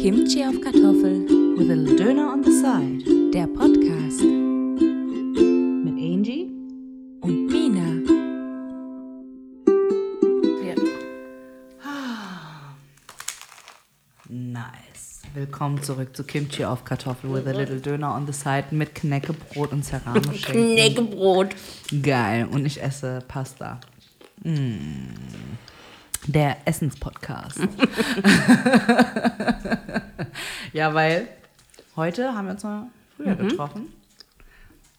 Kimchi auf Kartoffel, with a little Döner on the side. der Podcast Mit Angie. und Mina. Nice. Willkommen zurück zu Kimchi auf Kartoffel with a little Döner on the side mit Knäckebrot und Serrano-Schinken. Knäckebrot. Geil. Und ich esse Pasta. Mm. Der Essenspodcast. ja, weil heute haben wir uns mal früher getroffen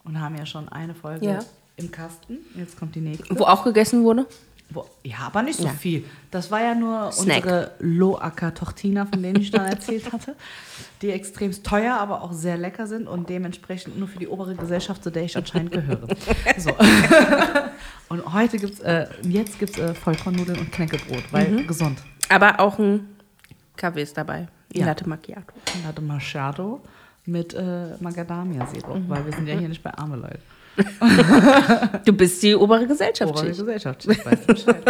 und haben ja schon eine Folge Ja. im Kasten. Jetzt kommt die nächste. Wo auch gegessen wurde? Wo, ja, aber nicht so Ja. viel. Das war ja nur Snack. unsere Loacker Tortina, von denen ich dann erzählt hatte, die extrem teuer, aber auch sehr lecker sind und dementsprechend nur für die obere Gesellschaft, zu der ich anscheinend gehöre. So. und heute gibt's, äh, jetzt gibt es äh, Vollkornnudeln und Knäckebrot, weil Mhm. gesund. Aber auch ein Kaffee ist dabei. Ja. Latte Macchiato. Latte Machado mit äh, Macadamia-Sirup, Mhm. weil wir sind ja hier nicht bei arme Leute. Du bist die obere Gesellschaft. Obere. Gesellschaft, ich weiß Bescheid.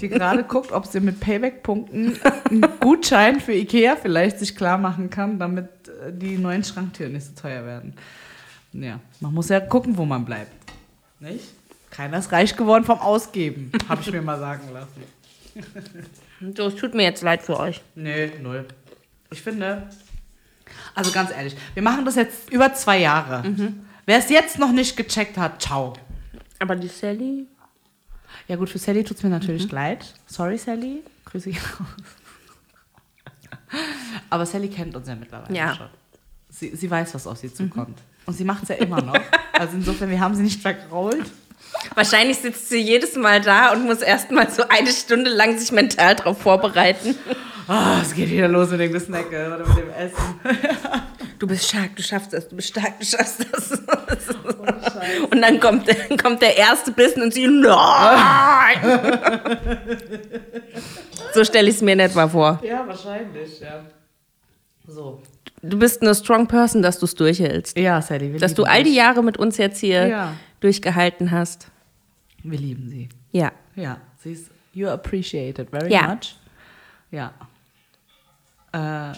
Die gerade guckt, ob sie mit Payback-Punkten einen Gutschein für Ikea vielleicht sich klar machen kann, damit äh, die neuen Schranktüren nicht so teuer werden. Ja, man muss ja gucken, wo man bleibt. Nicht? Keiner ist reich geworden vom Ausgeben, habe ich mir mal sagen lassen. So, es tut mir jetzt leid für euch. Nee, null. Ich finde, also ganz ehrlich, wir machen das jetzt über zwei Jahre. Wer es jetzt noch nicht gecheckt hat, ciao. Aber die Sally. Ja gut, für Sally tut es mir Mhm. natürlich leid. Sorry, Sally. Grüße gehen raus. Aber Sally kennt uns ja mittlerweile Ja. schon. Sie, sie weiß, was auf sie zukommt. Und sie macht es ja immer noch. Also insofern, wir haben sie nicht vergrault. Wahrscheinlich sitzt sie jedes Mal da und muss erst mal so eine Stunde lang sich mental darauf vorbereiten. Ah, es geht wieder los mit dem Gesnacke oder mit dem Essen. Du bist stark, du schaffst das, du bist stark, du schaffst das. Und dann kommt, dann kommt der erste Bissen und sie, nein! so stelle ich es mir in etwa vor. Ja, wahrscheinlich, ja. So. Du bist eine strong person, dass du es durchhältst. Ja, Sally, wir Dass du all die. Jahre mit uns jetzt hier Ja. durchgehalten hast. Wir lieben sie. Ja. Ja, sie ist, you appreciated very Ja. much. Ja. Äh,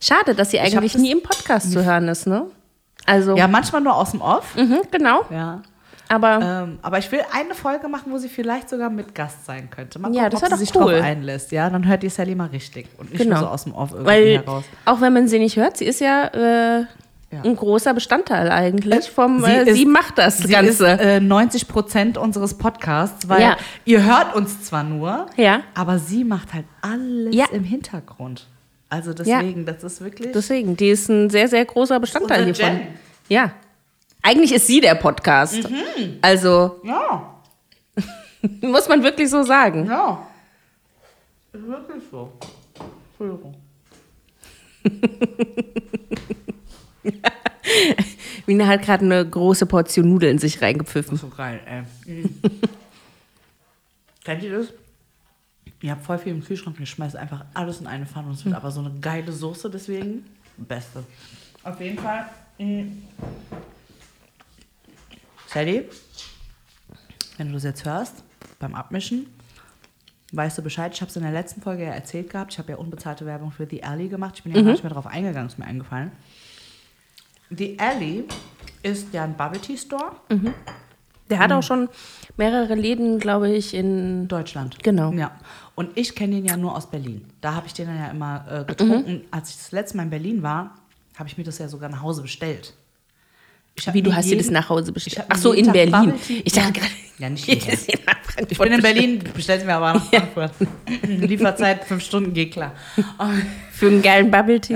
Schade, dass sie eigentlich nie im Podcast zu hören ist, ne? Also, ja, manchmal nur aus dem Off. mhm, genau. Ja. Aber Ähm, aber ich will eine Folge machen, wo sie vielleicht sogar mit Gast sein könnte. Mal Ja, gucken, das ob sie sich cool. drauf einlässt. Ja, dann hört ihr Sally mal richtig und nicht Genau. nur so aus dem Off irgendwie weil, heraus. auch wenn man sie nicht hört, sie ist ja, äh, Ja. ein großer Bestandteil eigentlich vom, Sie äh, ist- sie macht das Sie Ganze. ist äh, 90 Prozent unseres Podcasts, weil Ja. ihr hört uns zwar nur, ja, aber sie macht halt alles Ja. im Hintergrund. Also deswegen, das ist wirklich. deswegen, die ist ein sehr, sehr großer Bestandteil hiervon. Jen. Ja. Eigentlich ist sie der Podcast. Also, ja, muss man wirklich so sagen. ja. Ist wirklich so. Entschuldigung. Mina hat gerade eine große Portion Nudeln in sich reingepfiffen. So geil, ey. Mhm. Kennt ihr das? Ihr habt voll viel im Kühlschrank und ihr schmeißt einfach alles in eine Pfanne und es wird aber so eine geile Soße, deswegen beste. Auf jeden Fall. mhm. Sally, wenn du das jetzt hörst, beim Abmischen, weißt du Bescheid. Ich habe es in der letzten Folge ja erzählt gehabt. Ich habe ja unbezahlte Werbung für The Alley gemacht. Ich bin ja gar nicht mehr drauf eingegangen, ist mir eingefallen. The Alley ist ja ein Bubble Tea Store. Der hat auch schon mehrere Läden, glaube ich, in. Deutschland. Genau. Ja. Und ich kenne den ja nur aus Berlin. Da habe ich den dann ja immer äh, getrunken. Mhm. Als ich das letzte Mal in Berlin war, habe ich mir das ja sogar nach Hause bestellt. Wie, du hast dir jeden- das nach Hause bestellt? Ach so, in Tag Berlin. Ich dachte Ja. gerade. Ja, nicht hier. Ich bin in. Berlin, bestellt mir aber nach Frankfurt. Lieferzeit fünf Stunden, geht klar. Für einen geilen Bubble Tea.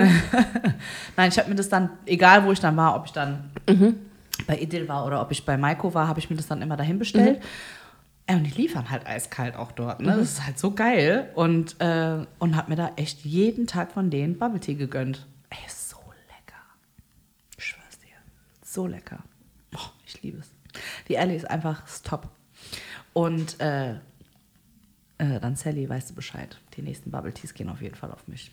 Nein, ich habe mir das dann, egal wo ich dann war, ob ich dann Mhm. bei Idil war oder ob ich bei Maiko war, habe ich mir das dann immer dahin bestellt. Mhm. Äh, Und die liefern halt eiskalt auch dort. Ne? Das ist halt so geil. Und, äh, und habe mir da echt jeden Tag von denen Bubble Tea gegönnt. Ey, ist so lecker. Ich schwör's dir. So lecker. Oh, ich liebe es. Die Ellie ist einfach top. Und äh, äh, dann Sally, weißt du Bescheid. Die nächsten Bubble Teas gehen auf jeden Fall auf mich.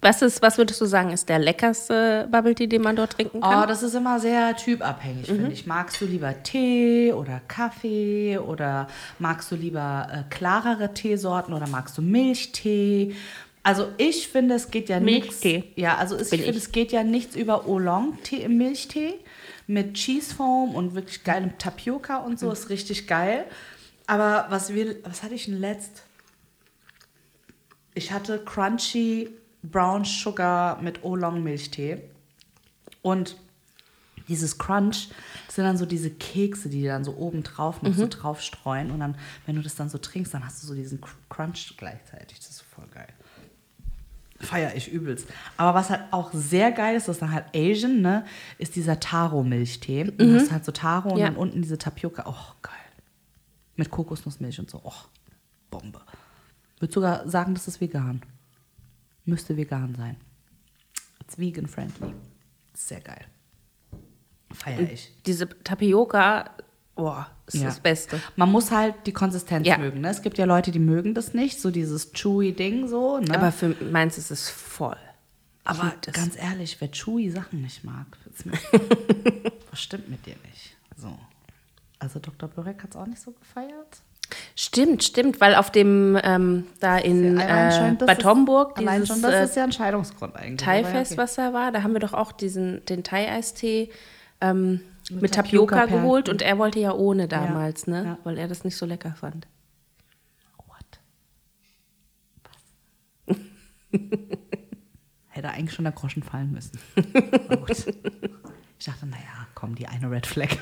Was, ist, was würdest du sagen, ist der leckerste Bubble Tea, den man dort trinken kann? Oh, das ist immer sehr typabhängig, finde ich. Magst du lieber Tee oder Kaffee oder magst du lieber äh, klarere Teesorten oder magst du Milchtee? Also ich finde, es geht ja nichts. Milchtee. Ja, also es, ich finde, ich. es geht ja nichts über Oolong-Tee im Milchtee mit Cheesefoam und wirklich geilem Tapioca und so. Mhm. Ist richtig geil. Aber was wir, was hatte ich denn letzt? Ich hatte Crunchy Brown Sugar mit Oolong Milchtee. Und dieses Crunch, das sind dann so diese Kekse, die dann so oben drauf noch so Mhm. drauf streuen. Und dann, wenn du das dann so trinkst, dann hast du so diesen Cr- Crunch gleichzeitig. Das ist voll geil. Feier ich übelst. Aber was halt auch sehr geil ist, das ist dann halt Asian, ne, ist dieser Taro-Milchtee. Du hast halt so Taro und Mhm. Ja. dann unten diese Tapioca. Oh, geil. Mit Kokosnussmilch und so. Oh, Bombe. Würde sogar sagen, das ist vegan. Müsste vegan sein. It's vegan friendly. Sehr geil. Feier ich. Diese Tapioca, boah, ist Ja. das Beste. Man muss halt die Konsistenz Ja. mögen. Ne? Es gibt ja Leute, die mögen das nicht, so dieses chewy Ding so. Ne? Aber für meins ist es voll. Aber ganz ehrlich, wer chewy Sachen nicht mag, was stimmt mit dir nicht? So. Also Dr. Börek hat es auch nicht so gefeiert. Stimmt, stimmt, weil auf dem ähm, da in Allein äh, schon, das Bad ist- Homburg Allein dieses schon, das äh, ist ja ein Scheidungsgrund eigentlich. Thai-Fest, ja, okay. was da war, da haben wir doch auch diesen, den Thai-Eistee ähm, mit, Tapioca Tapioca, Perlen. geholt und er wollte ja ohne damals, ne? ja. Weil er das nicht so lecker fand. What? Was? Hätte eigentlich schon der Groschen fallen müssen. Ich dachte, naja, komm, die eine Red Flag.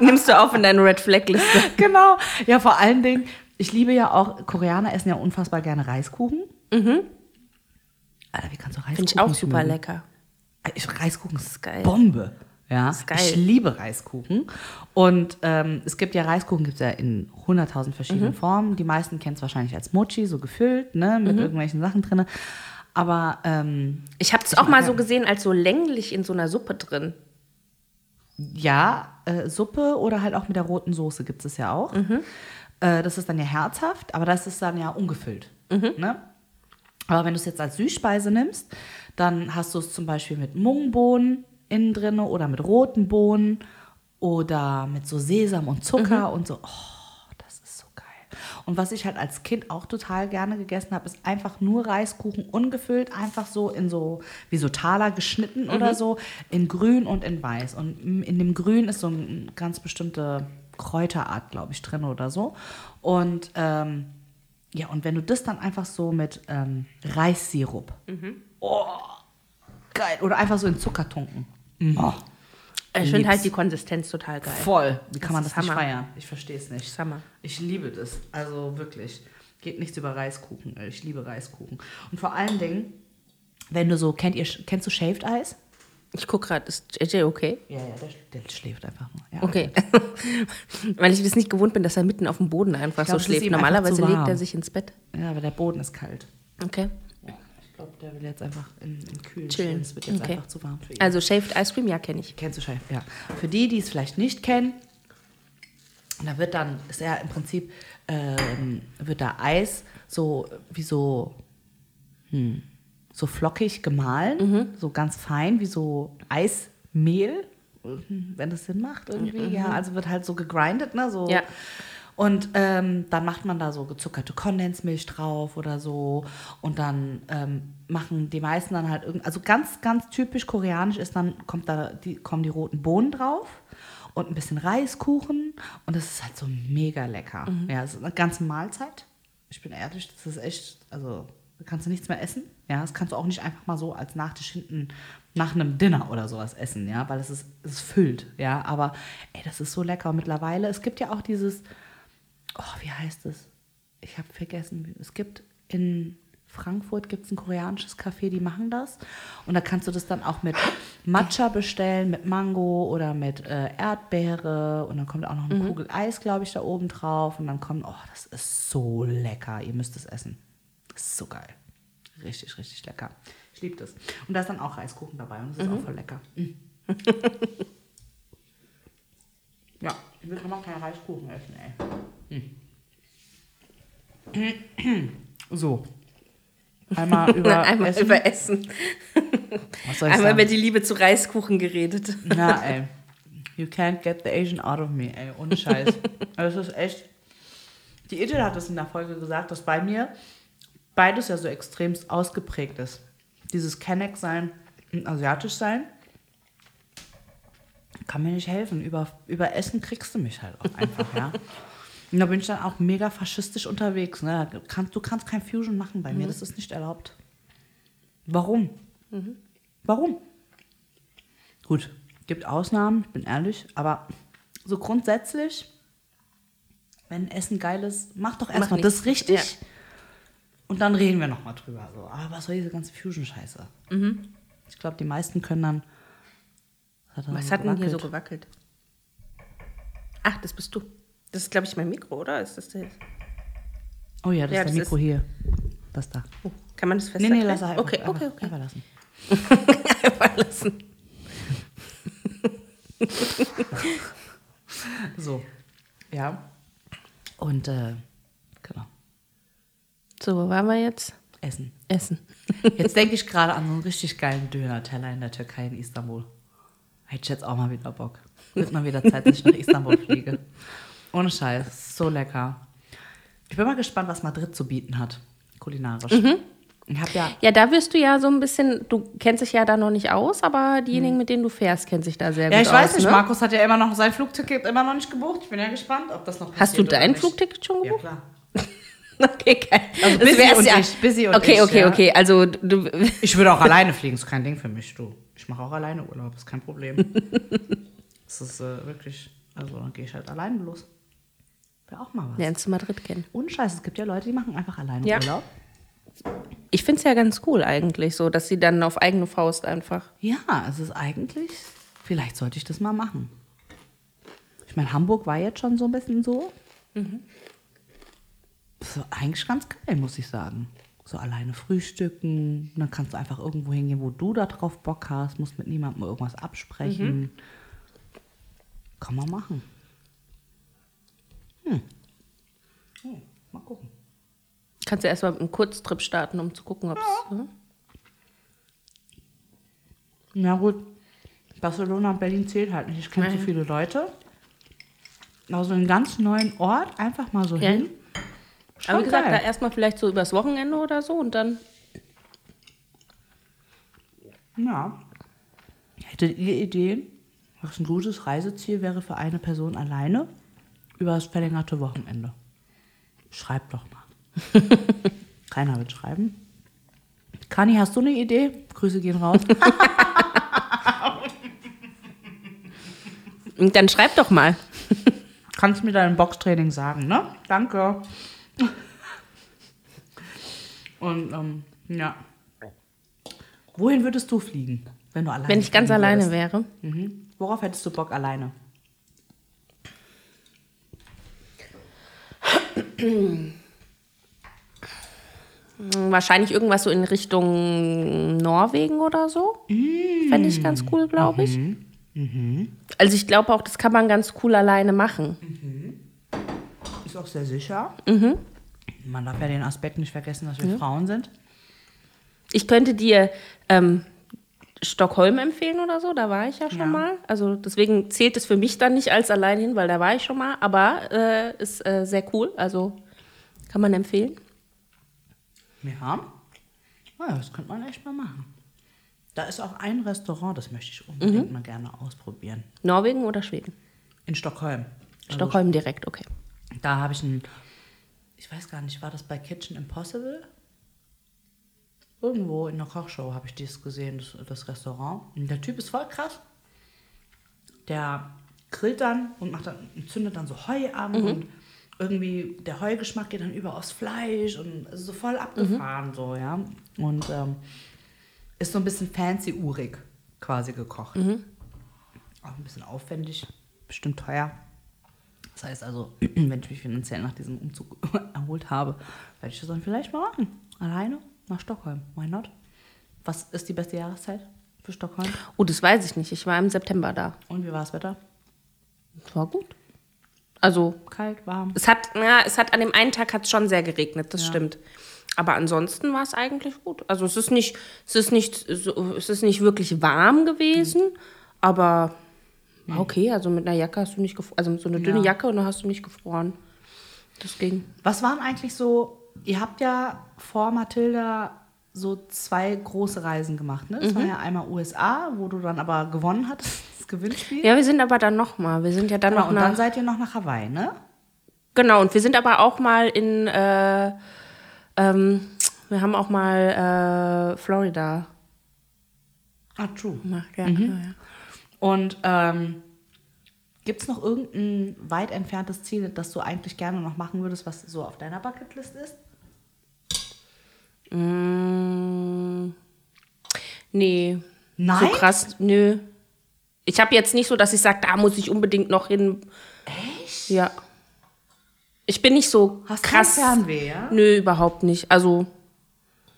Nimmst du auf in deine Red Flag-Liste? genau. Ja, vor allen Dingen, ich liebe ja auch, Koreaner essen ja unfassbar gerne Reiskuchen. Mhm. Alter, wie kannst du Reiskuchen Finde ich auch super mögen? lecker. Ich, Reiskuchen ist, ist geil. Bombe. Ja, Ist geil. ich liebe Reiskuchen. Und ähm, es gibt ja Reiskuchen, gibt es ja in 100.000 Mhm. verschiedenen Formen. Die meisten kennen es wahrscheinlich als Mochi, so gefüllt, ne, mit Mhm. irgendwelchen Sachen drin. Aber ähm, Ich habe es auch mal so gesehen als so länglich in so einer Suppe drin. ja, äh, Suppe oder halt auch mit der roten Soße gibt es ja auch. Äh, das ist dann ja herzhaft, aber das ist dann ja ungefüllt. Ne? Aber wenn du es jetzt als Süßspeise nimmst, dann hast du es zum Beispiel mit Mungbohnen innen drin oder mit roten Bohnen oder mit so Sesam und Zucker und so. Oh, das ist so geil. Und was ich halt als Kind auch total gerne gegessen habe, ist einfach nur Reiskuchen ungefüllt, einfach so in so, wie so Taler geschnitten oder so, in grün und in weiß. Und in dem Grün ist so eine ganz bestimmte Kräuterart, glaube ich, drin oder so. Und ähm, ja, und wenn du das dann einfach so mit ähm, Reissirup, oh, geil, oder einfach so in Zucker tunken. Oh, Ich finde halt die Konsistenz total geil. Voll. Wie kann man Das das, ist nicht Hammer. feiern? Ich verstehe es nicht. Das Hammer. Ich liebe das. Also wirklich. Geht nichts über Reiskuchen. Ich liebe Reiskuchen. Und vor allen Dingen, wenn du so, kennt ihr, kennst du Shaved Ice? Ich gucke gerade, ist JJ okay? Ja, ja, der, der schläft einfach nur. Ja, Okay. Weil ich das nicht gewohnt bin, dass er mitten auf dem Boden einfach glaub, so schläft. Normalerweise legt er sich ins Bett. Ja, aber der Boden ist kalt. Okay. Glaube, der will jetzt einfach in, in kühlen Chillen. Es wird jetzt Okay. einfach zu warm für ihn. Also Shaved Ice Cream, ja, kenne ich. Kennst du Scheif? Ja. Für die, die es vielleicht nicht kennen, da wird dann, ist ja im Prinzip, ähm, wird da Eis so wie so, hm, so flockig gemahlen, so ganz fein, wie so Eismehl, wenn das Sinn macht irgendwie. Ja, also wird halt so gegrindet, ne? So. Ja. Und ähm, dann macht man da so gezuckerte Kondensmilch drauf oder so. Und dann ähm, machen die meisten dann halt irgend, also ganz, ganz typisch koreanisch ist dann, kommt da, die, kommen die roten Bohnen drauf und ein bisschen Reiskuchen. Und das ist halt so mega lecker. Ja, es ist eine ganze Mahlzeit. Ich bin ehrlich, das ist echt, also da kannst du nichts mehr essen. Ja, das kannst du auch nicht einfach mal so als Nachtisch hinten nach einem Dinner oder sowas essen, ja, weil es ist, es füllt, ja. Aber ey, das ist so lecker. Und mittlerweile, es gibt ja auch dieses, oh, wie heißt es? Ich habe vergessen. Es gibt in Frankfurt gibt es ein koreanisches Café, die machen das. Und da kannst du das dann auch mit Matcha bestellen, mit Mango oder mit äh, Erdbeere. Und dann kommt auch noch eine Kugel Eis, glaube ich, da oben drauf. Und dann kommt, oh, das ist so lecker. Ihr müsst es essen. Das ist so geil. Richtig, richtig lecker. Ich liebe das. Und da ist dann auch Reiskuchen dabei und das ist auch voll lecker. Mm. ja, ich will immer keinen Reiskuchen essen, ey. So. Einmal über Einmal Essen. über Essen. Einmal über sagen? die Liebe zu Reiskuchen geredet. Na, ey. You can't get the Asian out of me, ey. Ohne Scheiß. Also, das ist echt. Die Edel hat es in der Folge gesagt, dass bei mir beides ja so extremst ausgeprägt ist. Dieses Kenneck sein und asiatisch sein kann mir nicht helfen. Über, über Essen kriegst du mich halt auch einfach, ja. Und da bin ich dann auch mega faschistisch unterwegs. Ne? Du, kannst, kein Fusion machen bei mir, das ist nicht erlaubt. Warum? Warum? Gut, gibt Ausnahmen, ich bin ehrlich, aber so grundsätzlich, wenn Essen geil ist, mach doch erstmal das richtig. Ja. Und dann reden wir nochmal drüber. So. Aber was soll diese ganze Fusion-Scheiße? Ich glaube, die meisten können dann. Was hat, Was so hat denn hier so gewackelt? Ach, das bist du. Das ist, glaube ich, mein Mikro, oder? Ist das das? Oh ja, das Ja, ist das der Mikro hier. Das da. Oh, kann man das Nee, festhalten? nee, lass er einfach, Okay, okay, okay. einfach lassen. Einfach lassen. So. Ja. Und, äh, genau. So, wo waren wir jetzt? Essen. Essen. Jetzt denke ich gerade an so einen richtig geilen Döner-Teller in der Türkei in Istanbul. Hätte ich jetzt auch mal wieder Bock. Wird mal wieder Zeit, dass ich nach Istanbul fliege. Ohne Scheiß. So lecker. Ich bin mal gespannt, was Madrid zu bieten hat. Kulinarisch. Mhm. Ich habe ja. Ja, da wirst du ja so ein bisschen, du kennst dich ja da noch nicht aus, aber diejenigen, mit denen du fährst, kennen sich da sehr Ja, gut ich weiß aus. nicht. ne? Markus hat ja immer noch sein Flugticket immer noch nicht gebucht. Ich bin ja gespannt, ob das noch Hast du dein. Flugticket schon Ja, gebucht? klar. Okay, geil. Also Das Busy und ja. ich, Busy und okay, ich, okay, ja. okay. Also du, Ich würde auch alleine fliegen, ist kein Ding für mich, du. Ich mache auch alleine Urlaub, ist kein Problem. das ist äh, wirklich, also dann gehe ich halt alleine los. Wäre auch mal was. lernst du Madrid kennen. Ohne Scheiß, es gibt ja Leute, die machen einfach alleine Ja. Urlaub. Ich finde es ja ganz cool eigentlich, so, dass sie dann auf eigene Faust einfach. Ja, es ist eigentlich, vielleicht sollte ich das mal machen. Ich meine, Hamburg war jetzt schon so ein bisschen so. Das ist eigentlich ganz geil, muss ich sagen. So alleine frühstücken, dann kannst du einfach irgendwo hingehen, wo du da drauf Bock hast, musst mit niemandem irgendwas absprechen. Kann man machen. Hm. Hm, mal gucken. Kannst du erstmal mit einem Kurztrip starten, um zu gucken, ob es. ne? Na gut, Barcelona und Berlin zählt halt nicht. Ich kenne so viele Leute. Also einen ganz neuen Ort, einfach mal so Ja. hin. Schon Aber wie gesagt, da geil. erstmal vielleicht so übers Wochenende oder so und dann. Ja. Hättet ihr Ideen, was ein gutes Reiseziel wäre für eine Person alleine über das verlängerte Wochenende? Schreibt doch mal. Keiner wird schreiben. Kani, hast du eine Idee? Grüße gehen raus. Dann schreib doch mal. Kannst mir dein Boxtraining sagen, ne? Danke. Und ähm, ja. Wohin würdest du fliegen, wenn du alleine Wenn ich ganz fliegen alleine würdest? wäre. Mhm. Worauf hättest du Bock alleine? Wahrscheinlich irgendwas so in Richtung Norwegen oder so. Fände ich ganz cool, glaube ich. Also ich glaube auch, das kann man ganz cool alleine machen. Ist auch sehr sicher. Mhm. Man darf ja den Aspekt nicht vergessen, dass wir Frauen sind. Ich könnte dir ähm, Stockholm empfehlen oder so, da war ich ja schon Ja. mal. Also deswegen zählt es für mich dann nicht als allein hin, weil da war ich schon mal. Aber äh, ist äh, sehr cool, also kann man empfehlen. Ja. Ja, das könnte man echt mal machen. Da ist auch ein Restaurant, das möchte ich unbedingt Mhm. mal gerne ausprobieren. Norwegen oder Schweden? In Stockholm. Also Stockholm direkt, okay. Da habe ich ein, ich weiß gar nicht, war das bei Kitchen Impossible? Irgendwo in der Kochshow habe ich dies gesehen, das, das Restaurant. Und der Typ ist voll krass. Der grillt dann und macht dann, zündet dann so Heu an und irgendwie der Heugeschmack geht dann über aufs Fleisch und es ist so voll abgefahren so, ja. Und ähm, ist so ein bisschen fancy-urig quasi gekocht. Auch ein bisschen aufwendig, bestimmt teuer. Das heißt also, wenn ich mich finanziell nach diesem Umzug erholt habe, werde ich das dann vielleicht mal machen. Alleine nach Stockholm. Why not? Was ist die beste Jahreszeit für Stockholm? Oh, das weiß ich nicht. Ich war im September da. Und wie war das Wetter? Das war gut. Also Kalt, warm? es hat, ja, es hat an dem einen Tag hat es schon sehr geregnet, das Ja. stimmt. Aber ansonsten war es eigentlich gut. Also es ist nicht, es ist nicht, so, es ist nicht wirklich warm gewesen, aber war okay. Also mit einer Jacke hast du nicht gefroren. Also so eine dünne Ja. Jacke und dann hast du nicht gefroren. Das ging. Was waren eigentlich so ihr habt ja vor Mathilda so zwei große Reisen gemacht, ne? Das war ja einmal USA, wo du dann aber gewonnen hattest, das Gewinnspiel. Ja, wir sind aber dann noch mal. Wir sind ja dann Genau, noch und nach, dann seid ihr noch nach Hawaii, ne? Genau, und wir sind aber auch mal in, äh, ähm, wir haben auch mal äh, Florida Ah, true. Ja, ja, ja. Und ähm, gibt es noch irgendein weit entferntes Ziel, das du eigentlich gerne noch machen würdest, was so auf deiner Bucketlist ist? Mm, nee. Nein? So krass, nö. Ich habe jetzt nicht so, dass ich sage, da muss ich unbedingt noch hin. Echt? Ja. Ich bin nicht so Hast krass. du kein Fernweh, ja? Nö, überhaupt nicht. Also,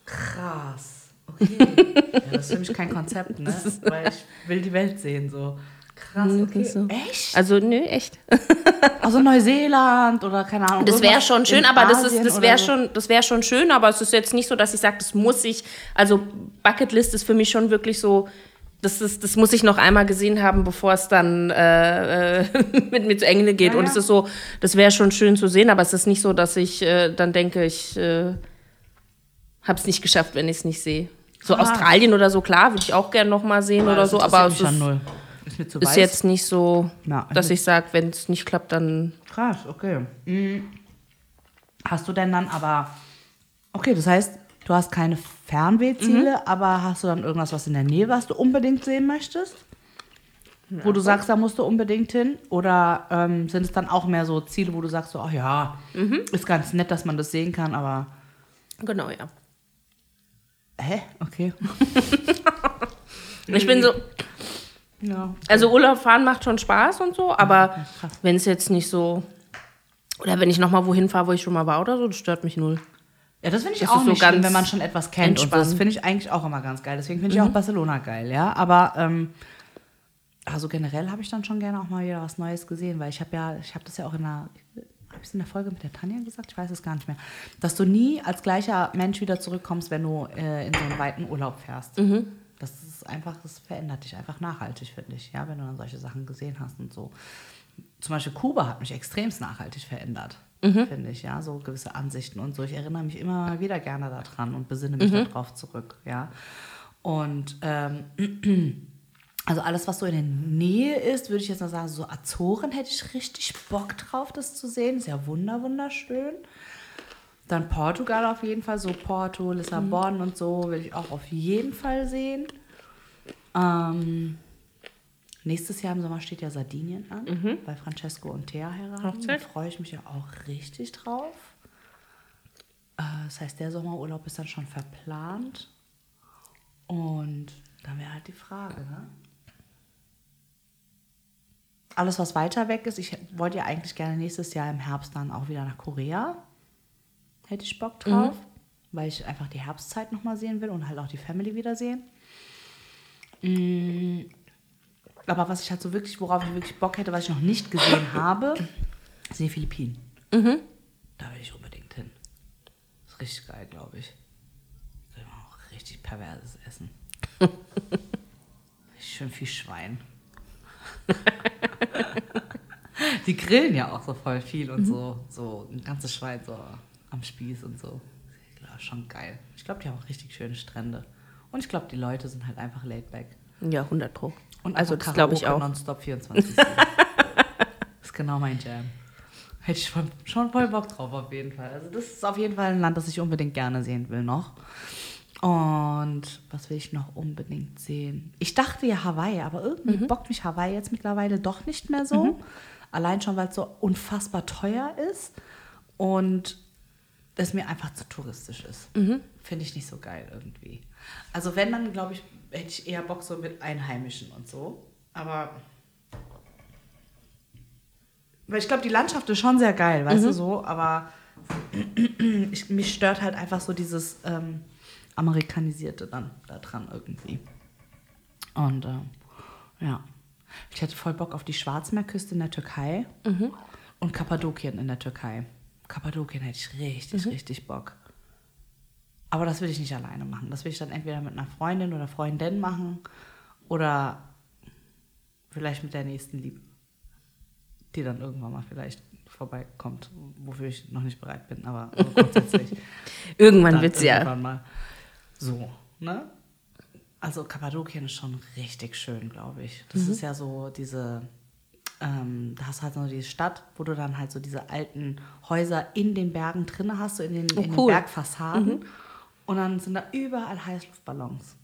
Krass. Okay. ja, das ist für mich kein Konzept, ne? Weil ich will die Welt sehen, so. Krass, okay. so. Echt? also nö, echt. Also Neuseeland oder keine Ahnung. Das wäre schon schön, aber das ist, das oder wäre so. schon, das wäre schon schön, aber es ist jetzt nicht so, dass ich sage, das muss ich. Also Bucketlist ist für mich schon wirklich so. Das, ist, das muss ich noch einmal gesehen haben, bevor es dann äh, äh, mit mir zu Ende geht. Ja, Und ja. es ist so, das wäre schon schön zu sehen, aber es ist nicht so, dass ich äh, dann denke, ich äh, habe es nicht geschafft, wenn ich es nicht sehe. So Krass. Australien oder so, klar, würde ich auch gerne noch mal sehen oder das so, aber es ist, ja null. Ist mir zu ist weiß. jetzt nicht so, Ja, dass ich sage, wenn es nicht klappt, dann Krass, okay. Mhm. Hast du denn dann aber. Okay, das heißt, du hast keine Fernwehziele, Mhm. aber hast du dann irgendwas, was in der Nähe, was du unbedingt sehen möchtest? Wo du sagst, da musst du unbedingt hin? Oder ähm, sind es dann auch mehr so Ziele, wo du sagst, so, ach ja, Mhm. ist ganz nett, dass man das sehen kann, aber. genau, ja. Hä? Okay. Ich bin so, Ja. Also Urlaub fahren macht schon Spaß und so, aber krass. wenn es jetzt nicht so oder wenn ich noch mal wohin fahre, wo ich schon mal war oder so, das stört mich null. Ja, das finde ich Das auch ist so nicht schlimm, ganz wenn man schon etwas kennt. Und das finde ich eigentlich auch immer ganz geil. Deswegen finde ich auch Barcelona geil, ja. Aber ähm, also generell habe ich dann schon gerne auch mal wieder was Neues gesehen, weil ich habe ja, ich habe das ja auch in der, habe ich in der Folge mit der Tanja gesagt? Ich weiß es gar nicht mehr. Dass du nie als gleicher Mensch wieder zurückkommst, wenn du äh, in so einen weiten Urlaub fährst. Das ist einfach, das verändert dich einfach nachhaltig, finde ich, ja, wenn du dann solche Sachen gesehen hast und so. Zum Beispiel Kuba hat mich extremst nachhaltig verändert, finde ich, ja, so gewisse Ansichten und so. Ich erinnere mich immer mal wieder gerne daran und besinne mich darauf zurück, ja. Und ähm, also alles, was so in der Nähe ist, würde ich jetzt mal sagen, so Azoren hätte ich richtig Bock drauf, das zu sehen. Ist ja wunder, wunderschön. Dann Portugal auf jeden Fall, so Porto, Lissabon und so will ich auch auf jeden Fall sehen. Ähm, nächstes Jahr im Sommer steht ja Sardinien an, weil Francesco und Thea heiraten. Da freue ich mich ja auch richtig drauf. Äh, das heißt, der Sommerurlaub ist dann schon verplant. Und dann wäre halt die Frage, ne? Alles, was weiter weg ist, ich wollte ja eigentlich gerne nächstes Jahr im Herbst dann auch wieder nach Korea. Hätte ich Bock drauf, weil ich einfach die Herbstzeit nochmal sehen will und halt auch die Family wiedersehen. Mm, Aber was ich halt so wirklich, worauf ich wirklich Bock hätte, was ich noch nicht gesehen habe, sind die Philippinen. Da will ich unbedingt hin. ist richtig geil, glaube ich. Da will man auch richtig perverses Essen. Schön viel Schwein. Die grillen ja auch so voll viel und so, so ein ganzes Schwein so am Spieß und so. Ja, schon geil. Ich glaube, die haben auch richtig schöne Strände. Und ich glaube, die Leute sind halt einfach laid back. Ja, 100 pro. Und also das glaube ich auch. Nonstop 24. das ist genau mein Jam. Hätte ich schon, schon voll Bock drauf, auf jeden Fall. Also, das ist auf jeden Fall ein Land, das ich unbedingt gerne sehen will noch. Und was will ich noch unbedingt sehen? Ich dachte ja Hawaii, aber irgendwie Mhm. bockt mich Hawaii jetzt mittlerweile doch nicht mehr so. Allein schon, weil es so unfassbar teuer ist und es mir einfach zu touristisch ist. Mhm. Finde ich nicht so geil irgendwie. Also wenn, dann glaube ich, hätte ich eher Bock so mit Einheimischen und so. Aber weil ich glaube, die Landschaft ist schon sehr geil, weißt du so, aber ich, mich stört halt einfach so dieses ähm, Amerikanisierte dann da dran irgendwie. Und ähm, ja, ich hätte voll Bock auf die Schwarzmeerküste in der Türkei und Kappadokien in der Türkei. Kappadokien hätte ich richtig, richtig Bock. Aber das will ich nicht alleine machen. Das will ich dann entweder mit einer Freundin oder Freundin machen oder vielleicht mit der nächsten Liebe, die dann irgendwann mal vielleicht vorbeikommt, wofür ich noch nicht bereit bin, aber grundsätzlich. Irgendwann Dann wird's ja. mal. So, ne? Also Kappadokien ist schon richtig schön, glaube ich. Das Mhm. ist ja so diese, ähm, da hast du halt so die Stadt, wo du dann halt so diese alten Häuser in den Bergen drin hast, so in den, in den. Bergfassaden. Und dann sind da überall Heißluftballons.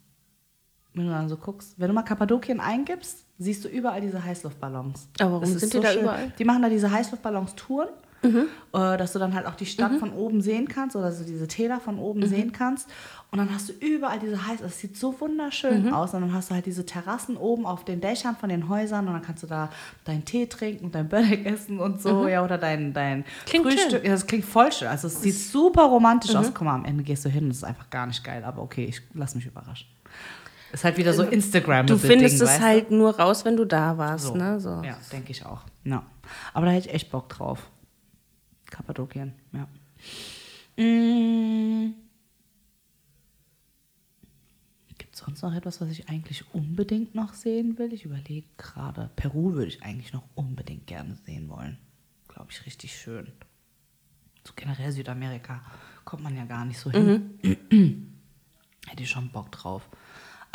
Wenn du dann so guckst, wenn du mal Kappadokien eingibst, siehst du überall diese Heißluftballons. Aber warum sind die da überall? Mhm. Die machen da diese Heißluftballons-Touren, äh, dass du dann halt auch die Stadt von oben sehen kannst oder so diese Täler von oben Mhm. sehen kannst. Und dann hast du überall diese Heiß, es sieht so wunderschön Mhm. aus. Und dann hast du halt diese Terrassen oben auf den Dächern von den Häusern und dann kannst du da deinen Tee trinken und dein Börek essen und so, ja, oder dein, dein Mhm. Klingt Frühstück. Mhm. Ja, das klingt voll schön. Also es sieht super romantisch aus. Guck mal, am Ende gehst du hin und es ist einfach gar nicht geil. Aber okay, ich lass mich überraschen. Ist halt wieder so Instagram. Du findest es halt nur raus, wenn du da warst, so. ne? So. Ja, denke ich auch. Ja. Aber da hätte ich echt Bock drauf. Kappadokien, ja. Mm. Gibt es sonst noch etwas, was ich eigentlich unbedingt noch sehen will? Ich überlege gerade. Peru würde ich eigentlich noch unbedingt gerne sehen wollen. Glaube ich, richtig schön. So generell Südamerika kommt man ja gar nicht so hin. Hätte ich schon Bock drauf.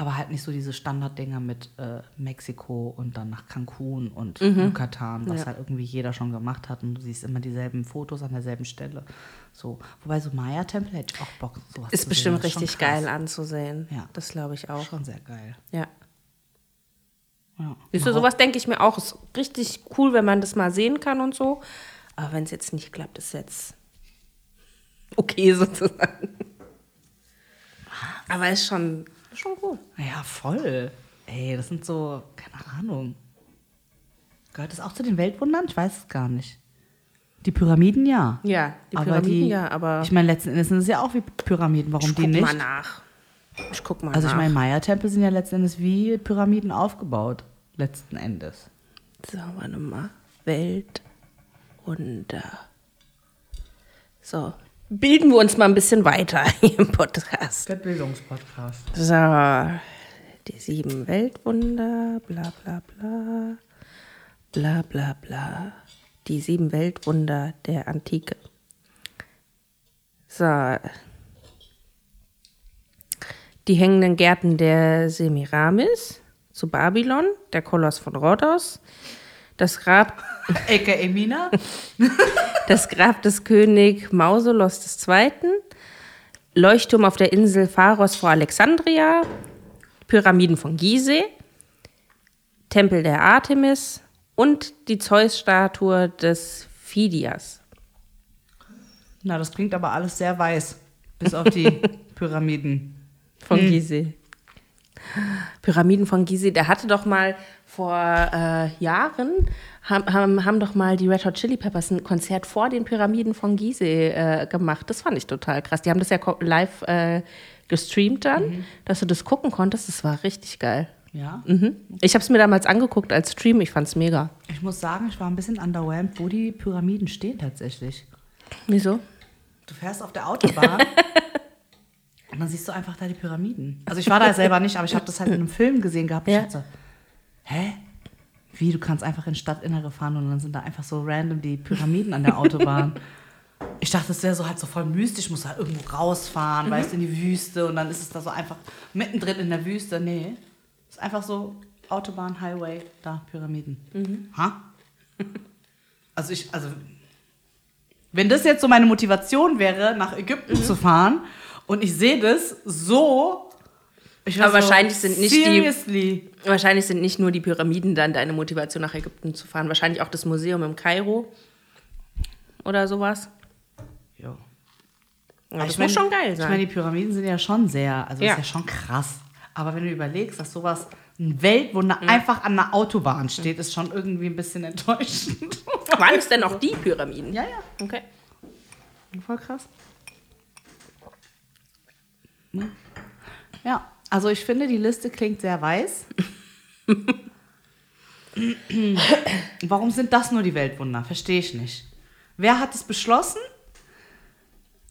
Aber halt nicht so diese Standarddinger mit äh, Mexiko und dann nach Cancun und Yucatan, was Ja. halt irgendwie jeder schon gemacht hat und du siehst immer dieselben Fotos an derselben Stelle. So. Wobei so Maya-Tempel hätte ich auch Bock, sowas Ist zu bestimmt sehen. Ist richtig geil anzusehen. Ja. Das glaube ich auch. Schon sehr geil. Ja. Ja. Siehst du, sowas denke ich mir auch. Ist richtig cool, wenn man das mal sehen kann und so. Aber wenn es jetzt nicht klappt, ist jetzt okay sozusagen. Aber ist schon, schon cool. Ja, voll. Ey, das sind so, keine Ahnung. Gehört das auch zu den Weltwundern? Ich weiß es gar nicht. Die Pyramiden ja. Ja, die Aber Pyramiden die, ja, aber Ich meine, letzten Endes sind es ja auch wie Pyramiden. Warum ich die guck nicht? mal nach. Ich guck mal Also ich nach. meine, Maya-Tempel sind ja letzten Endes wie Pyramiden aufgebaut. Letzten Endes. So, warte mal. Weltwunder. So, bilden wir uns mal ein bisschen weiter hier im Podcast. Der Bildungspodcast. So, die sieben Weltwunder, bla bla bla, bla bla bla. Die sieben Weltwunder der Antike. So. Die hängenden Gärten der Semiramis zu Babylon, der Koloss von Rhodos, das Grab Ecke Emina. das Grab des König Mausolos II., Leuchtturm auf der Insel Pharos vor Alexandria, Pyramiden von Gizeh, Tempel der Artemis und die Zeus-Statue des Phidias. Na, das klingt aber alles sehr weiß. Bis auf die Pyramiden. Von Gizeh. Pyramiden von Gizeh, der hatte doch mal vor äh, Jahren, haben, haben, haben doch mal die Red Hot Chili Peppers ein Konzert vor den Pyramiden von Gizeh äh, gemacht. Das fand ich total krass. Die haben das ja live äh, gestreamt dann, dass du das gucken konntest. Das war richtig geil. Ja. Mhm. Ich habe es mir damals angeguckt als Stream. Ich fand's mega. Ich muss sagen, ich war ein bisschen underwhelmed, wo die Pyramiden stehen tatsächlich. Wieso? Du fährst auf der Autobahn und dann siehst du einfach da die Pyramiden. Also ich war da selber nicht, aber ich habe das halt in einem Film gesehen gehabt. Ich Ja. dachte so, hä? Wie, du kannst einfach in Stadtinnere fahren und dann sind da einfach so random die Pyramiden an der Autobahn. Ich dachte, das wäre so halt so voll mystisch, muss halt irgendwo rausfahren, weißt du, in die Wüste und dann ist es da so einfach mittendrin in der Wüste. Nee, ist einfach so Autobahn, Highway, da Pyramiden. Ha? Also ich, also wenn das jetzt so meine Motivation wäre, nach Ägypten Mhm. zu fahren und ich sehe das so. Aber wahrscheinlich sind nicht die- seriously. Wahrscheinlich sind nicht nur die Pyramiden dann deine Motivation nach Ägypten zu fahren. Wahrscheinlich auch das Museum im Kairo oder sowas. Ja, Aber das muss schon geil Ich meine, sein. die Pyramiden sind ja schon sehr, also Ja. ist ja schon krass. Aber wenn du überlegst, dass sowas ein Weltwunder Mhm. einfach an einer Autobahn steht, ist schon irgendwie ein bisschen enttäuschend. Waren es denn auch die Pyramiden? ja, ja. Okay. Voll krass. Ne? Ja, also ich finde, die Liste klingt sehr weiß. Warum sind das nur die Weltwunder? Verstehe ich nicht. Wer hat es beschlossen?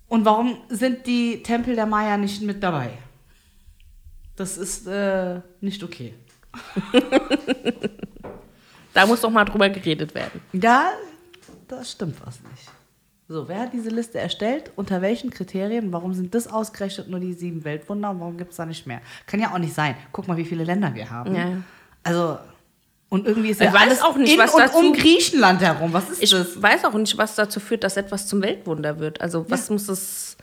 Und warum sind die Tempel der Maya nicht mit dabei? Das ist äh, nicht okay. Da muss doch mal drüber geredet werden. Ja, da stimmt was nicht. So, wer hat diese Liste erstellt? Unter welchen Kriterien? Warum sind das ausgerechnet nur die sieben Weltwunder und warum gibt es da nicht mehr? Kann ja auch nicht sein. Guck mal, wie viele Länder wir haben. Ja. Also, und irgendwie ist Ich ja weiß alles auch nicht, in was und dazu- um Griechenland herum. Was ist Ich das? weiß auch nicht, was dazu führt, dass etwas zum Weltwunder wird. Also was muss es,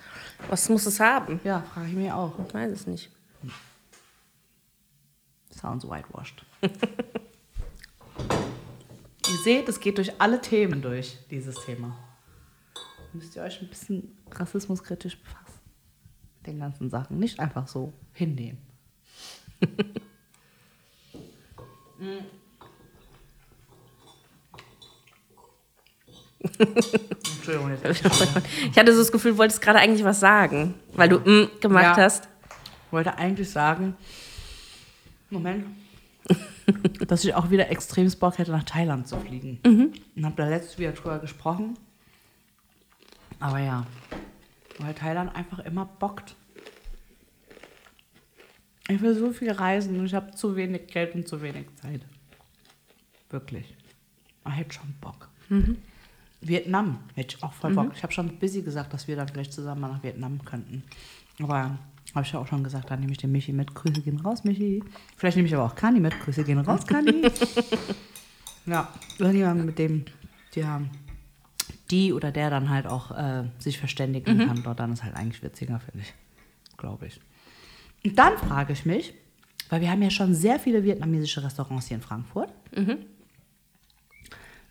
was muss es haben? Ja, frage ich mich auch. Ich weiß es nicht. Sounds whitewashed. ihr seht, es geht durch alle Themen durch, dieses Thema. Müsst ihr euch ein bisschen rassismuskritisch befassen. Mit den ganzen Sachen. Nicht einfach so hinnehmen. Entschuldigung, jetzt Ich hatte so das Gefühl, du wolltest gerade eigentlich was sagen, weil du mm gemacht Ja. hast. wollte eigentlich sagen, Moment, dass ich auch wieder extremes Bock hätte, nach Thailand zu fliegen. Und habe da letztes wieder drüber gesprochen. Aber ja, weil Thailand einfach immer bockt. Ich will so viel reisen und ich habe zu wenig Geld und zu wenig Zeit. Wirklich. Ich hätte schon Bock. Vietnam hätte ich auch voll Bock. Ich habe schon mit Busy gesagt, dass wir dann vielleicht zusammen mal nach Vietnam könnten. Aber habe ich ja auch schon gesagt, dann nehme ich den Michi mit. Grüße gehen raus, Michi. Vielleicht nehme ich aber auch Kani mit. Grüße gehen raus, Kani. ja, irgendjemand mit dem, der, die oder der dann halt auch äh, sich verständigen kann dort, dann ist halt eigentlich witziger, finde ich. Glaube ich. Und dann frage ich mich, weil wir haben ja schon sehr viele vietnamesische Restaurants hier in Frankfurt.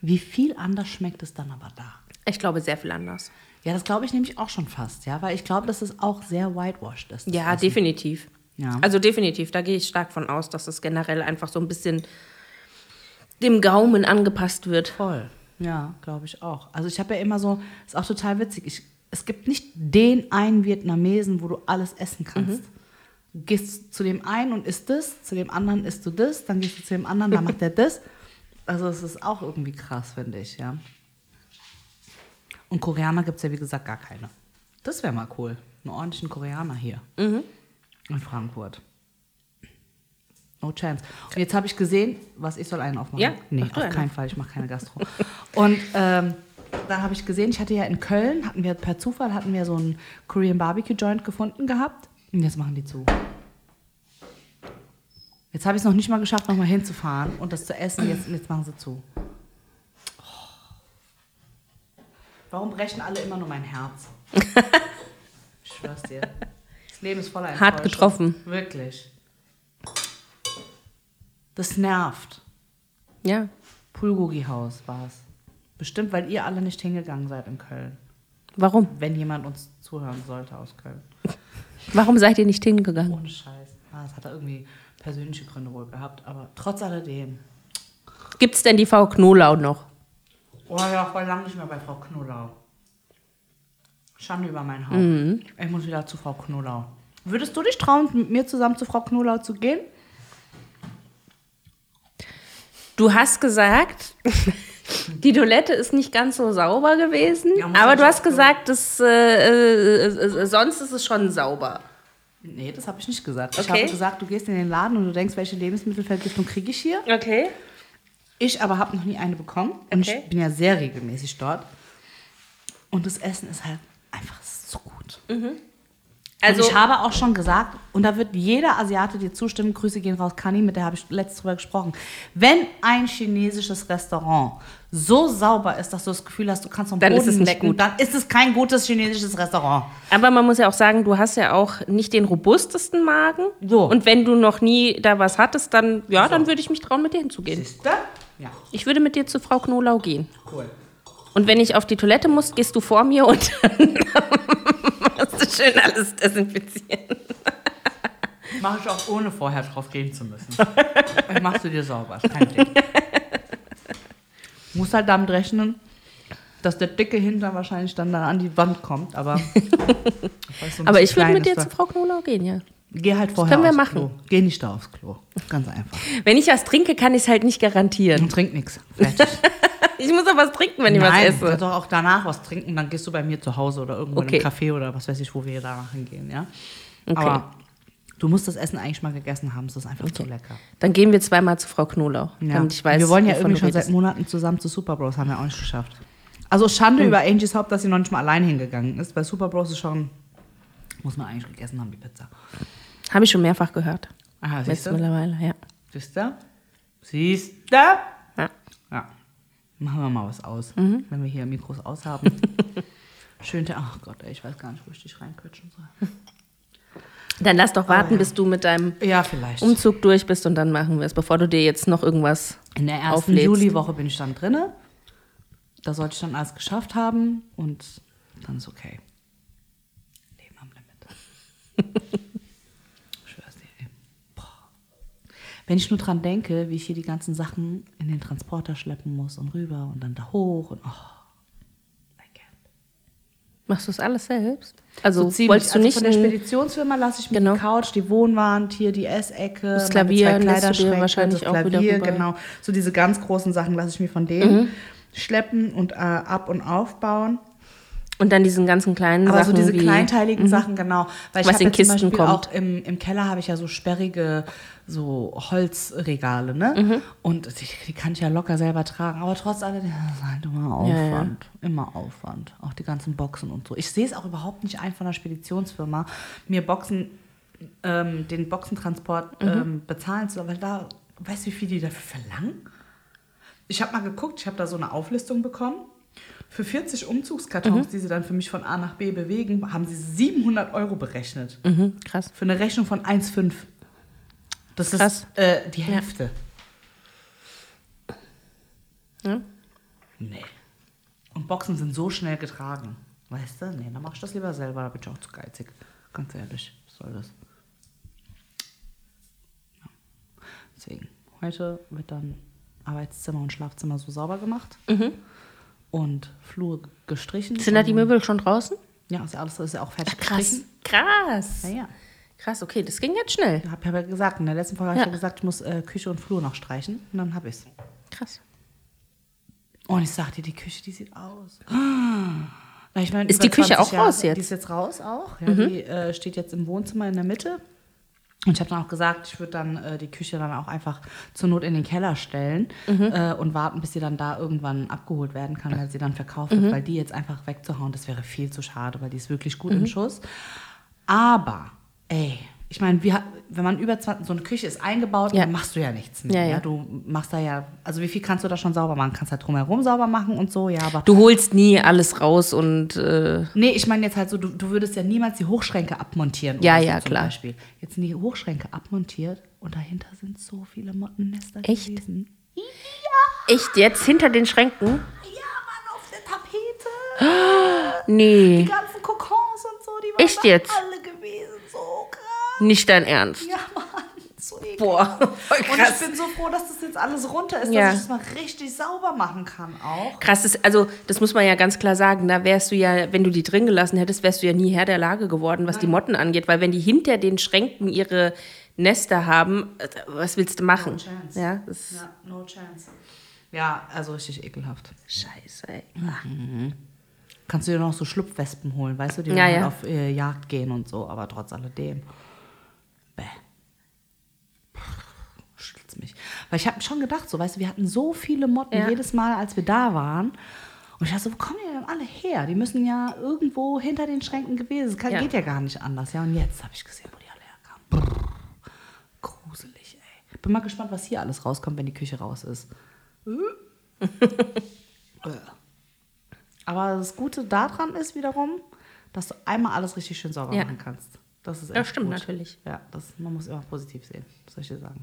Wie viel anders schmeckt es dann aber da? Ich glaube, sehr viel anders. Ja, das glaube ich nämlich auch schon fast, ja, weil ich glaube, dass es auch sehr whitewashed ist. Ja, Essen. definitiv. Ja. Also definitiv, da gehe ich stark von aus, dass es generell einfach so ein bisschen dem Gaumen angepasst wird. Voll. Ja, glaube ich auch. Also ich habe ja immer so, ist auch total witzig, ich, es gibt nicht den einen Vietnamesen, wo du alles essen kannst. Du gehst zu dem einen und isst das, zu dem anderen isst du das, dann gehst du zu dem anderen, dann macht er das. Also es ist auch irgendwie krass, finde ich, ja. Und Koreaner gibt es ja, wie gesagt, gar keine. Das wäre mal cool. Einen ordentlichen Koreaner hier. In Frankfurt. No chance. Und jetzt habe ich gesehen, was ich soll einen aufmachen. Ja, Nee, auf einen keinen Fall. Ich mache keine Gastro. Und ähm, da habe ich gesehen, ich hatte ja in Köln, hatten wir per Zufall, hatten wir so einen Korean Barbecue Joint gefunden gehabt. Und jetzt machen die zu. Jetzt habe ich es noch nicht mal geschafft, nochmal hinzufahren und das zu essen. Jetzt, jetzt machen sie zu. Warum brechen alle immer nur mein Herz? ich schwör's dir. Das Leben ist voller Hart Enttäuschung. getroffen. Wirklich. Das nervt. Ja. Pulgogi-Haus war es. Bestimmt, weil ihr alle nicht hingegangen seid in Köln. Warum? Wenn jemand uns zuhören sollte aus Köln. Warum seid ihr nicht hingegangen? Ohne Scheiß. Ah, das hat er irgendwie persönliche Gründe wohl gehabt. Aber trotz alledem. Gibt es denn die Frau Knolau noch? Oh ja, voll lang nicht mehr bei Frau Knollau. Schande über mein Haupt. Ich muss wieder zu Frau Knollau. Würdest du dich trauen, mit mir zusammen zu Frau Knollau zu gehen? Du hast gesagt, die Toilette ist nicht ganz so sauber gewesen, Ja, aber du hast gesagt, dass, äh, äh, äh, sonst ist es schon sauber. Nee, das habe ich nicht gesagt. Ich Okay. habe gesagt, du gehst in den Laden und du denkst, welche Lebensmittelvergiftung kriege ich hier? Okay. Ich aber habe noch nie eine bekommen. Und Okay. ich bin ja sehr regelmäßig dort. Und das Essen ist halt einfach so gut. Also, und ich habe auch schon gesagt, und da wird jeder Asiate dir zustimmen, Grüße gehen raus, Kani, mit der habe ich letztes drüber gesprochen. Wenn ein chinesisches Restaurant so sauber ist, dass du das Gefühl hast, du kannst vom Dann ist Boden es nicht lecken, gut. dann ist es kein gutes chinesisches Restaurant. aber man muss ja auch sagen, du hast ja auch nicht den robustesten Magen. So. Und wenn du noch nie da was hattest, dann, ja, dann würde ich mich trauen, mit dir hinzugehen. Siehst du? Ja, Ich würde mit dir zu Frau Knolau gehen. cool. Und wenn ich auf die Toilette muss, gehst du vor mir und dann machst du schön alles desinfizieren. Mache ich auch ohne vorher drauf gehen zu müssen. ich machst du dir sauber, kein Ding. Muss halt damit rechnen, dass der dicke Hintern wahrscheinlich dann, dann an die Wand kommt, aber. so Aber ich würde mit dir zu Frau Knolau gehen, ja. Geh halt vorher können wir aufs machen. Klo. Geh nicht da aufs Klo. Ganz einfach. Wenn ich was trinke, kann ich es halt nicht garantieren. Und trink nichts. Fertig. Ich muss auch was trinken, wenn ich Nein, was du esse. kannst doch auch danach was trinken, dann gehst du bei mir zu Hause oder irgendwo in Okay. einem Café oder was weiß ich, wo wir danach hingehen, ja? Okay. Aber du musst das Essen eigentlich mal gegessen haben, es ist einfach zu lecker. Dann gehen wir zweimal zu Frau Knolau, Ja. damit ich weiß, wir wollen ja irgendwie schon seit. Monaten zusammen zu Super Bros, haben wir auch nicht geschafft. Also Schande über Angies Haupt, dass sie noch nicht mal allein hingegangen ist. Bei Super Bros ist schon, muss man eigentlich gegessen haben, die Pizza. Habe ich schon mehrfach gehört. Aha, siehst du? mittlerweile, ja. Siehst du? Siehst du? Machen wir mal was aus, wenn wir hier Mikros aushaben. Schön, der- ach Gott, ey, ich weiß gar nicht, wo ich dich reinquetschen soll. Dann lass doch warten, Oh, ja. bis du mit deinem Ja, vielleicht. Umzug durch bist und dann machen wir es, bevor du dir jetzt noch irgendwas In der ersten. Juliwoche bin ich dann drinne. Da sollte ich dann alles geschafft haben und dann ist okay. Leben am Limit. ich schwör's dir, ey. Boah. Wenn ich nur dran denke, wie ich hier die ganzen Sachen in den Transporter schleppen muss und rüber und dann da hoch und oh. I can't. Machst du es alles selbst? Also ziemlich. wolltest du also nicht von der Speditionsfirma lasse ich mir Genau. die Couch, die Wohnwand, hier die Essecke, Das Klavier Kleiderschränke, wahrscheinlich das auch wieder Klavier, genau. So diese ganz großen Sachen lasse ich mir von denen Mhm. schleppen und äh, ab und aufbauen. Und dann diesen ganzen kleinen Aber Sachen so diese wie, kleinteiligen Sachen, genau. Weil ich Was hab in ja zum Kisten Beispiel kommt. auch im, im Keller habe ich ja so sperrige so Holzregale, ne? Mhm. Und die, die kann ich ja locker selber tragen. Aber trotz alledem, das ist halt immer Ja, ja. Aufwand. Immer Aufwand. Auch die ganzen Boxen und so. Ich sehe es auch überhaupt nicht ein von der Speditionsfirma, mir Boxen, ähm, den Boxentransport Mhm. ähm, bezahlen zu, weil da, weißt du, wie viel die dafür verlangen? Ich habe mal geguckt, ich habe da so eine Auflistung bekommen. Für 40 Umzugskartons, Mhm. die sie dann für mich von A nach B bewegen, haben sie 700 Euro berechnet. Mhm, krass. Für eine Rechnung von 1,5. Das Krass. ist äh, die Hälfte. Ja. Nee. Und Boxen sind so schnell getragen. Weißt du? Nee, dann mach ich das lieber selber, da bin ich auch zu geizig. Ganz ehrlich, was soll das? Ja. Deswegen, heute wird dann Arbeitszimmer und Schlafzimmer so sauber gemacht. Und Flur gestrichen. Mhm. Sind da die Möbel schon draußen? Ja, ist ja alles ist ja auch fertig Krass. gestrichen. Krass. Ja, ja. Krass, okay, das ging jetzt schnell. Ich habe ja gesagt, in der letzten Folge habe Ja. ich ja gesagt, ich muss äh, Küche und Flur noch streichen. Und dann habe ich es. Krass. Und ich sag dir, die Küche, die sieht aus. Ich mein, Ist die Küche 20 auch raus Die jetzt? ist jetzt raus auch. Ja, Die äh, steht jetzt im Wohnzimmer in der Mitte. Und ich habe dann auch gesagt, ich würde dann äh, die Küche dann auch einfach zur Not in den Keller stellen äh, und warten, bis sie dann da irgendwann abgeholt werden kann, weil sie dann verkauft wird, weil die jetzt einfach wegzuhauen, das wäre viel zu schade, weil die ist wirklich gut im Schuss. Aber, ey, ich meine, wir- wenn man über 20, so eine Küche ist eingebaut, Ja. dann machst du ja nichts mehr. Ja, ja. Du machst da ja, also wie viel kannst du da schon sauber machen? Kannst halt drumherum sauber machen und so, ja, aber. Du holst nie alles raus und äh, Nee, ich meine jetzt halt so, du, du würdest ja niemals die Hochschränke abmontieren. Ja, ja, zum klar. Beispiel. Jetzt sind die Hochschränke abmontiert und dahinter sind so viele Mottennester Echt? gewesen. echt jetzt hinter den Schränken? Ja, Mann, auf der Tapete. Die Nee, ganzen Kokons und so, die waren Echt jetzt? alle gewesen. So krass. Nicht dein Ernst. Ja, Mann. So ekelhaft. Boah, voll Und ich krass. bin so froh, dass das jetzt alles runter ist, Ja. dass ich das mal richtig sauber machen kann auch. Krass, das, also das muss man ja ganz klar sagen. Da wärst du ja, wenn du die drin gelassen hättest, wärst du ja nie Herr der Lage geworden, was die Motten angeht. Weil wenn die hinter den Schränken ihre Nester haben, äh, was willst du machen? No chance. ja, das Ja, no chance. Ja, also richtig ekelhaft. Scheiße, ey. Kannst du dir noch so Schlupfwespen holen, weißt du, die Ja, halt ja. auf äh, Jagd gehen und so, aber trotz alledem. Bäh. Schüttelt's mich. Weil ich habe schon gedacht, so, weißt du, wir hatten so viele Motten Ja. jedes Mal, als wir da waren. Und ich dachte so, wo kommen die denn alle her? Die müssen ja irgendwo hinter den Schränken gewesen sein. Ja. Geht ja gar nicht anders. Ja, und jetzt habe ich gesehen, wo die alle herkamen. Brrr. Gruselig, ey. Bin mal gespannt, was hier alles rauskommt, wenn die Küche raus ist. Aber das Gute daran ist wiederum, dass du einmal alles richtig schön sauber Ja. machen kannst. Das ist Das echt stimmt gut. natürlich. Ja, das, man muss immer positiv sehen, was soll ich dir sagen.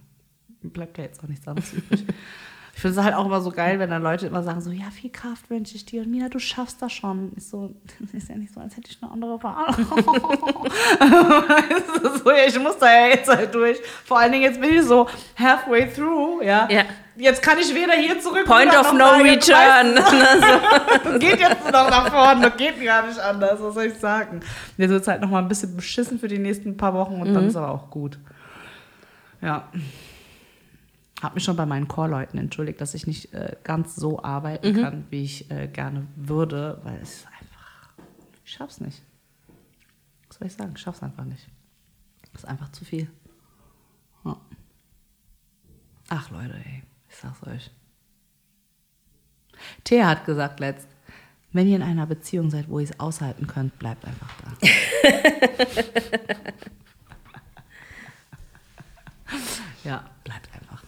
Bleibt ja jetzt auch nichts anderes übrig. Ich finde es halt auch immer so geil, wenn dann Leute immer sagen so, ja, viel Kraft wünsche ich dir. Und Mina, du schaffst das schon. Ich so, ist ja nicht so, als hätte ich eine andere Wahl. So, ich muss da ja jetzt halt durch. Vor allen Dingen jetzt bin ich so halfway through, ja. Ja. Jetzt kann ich weder hier zurück Point of no return. das geht jetzt noch nach vorne, das geht gar nicht anders, was soll ich sagen. Jetzt wird es halt noch mal ein bisschen beschissen für die nächsten paar Wochen und dann ist aber auch gut. Ja. Hab mich schon bei meinen Chorleuten entschuldigt, dass ich nicht äh, ganz so arbeiten kann, wie ich äh, gerne würde, weil es ist einfach, ich schaff's nicht. Was soll ich sagen? Ich schaff's einfach nicht. Das ist einfach zu viel. Ja. Ach Leute, ey, ich sag's euch. Thea hat gesagt letzt, Wenn ihr in einer Beziehung seid, wo ihr es aushalten könnt, bleibt einfach da. ja, bleibt einfach.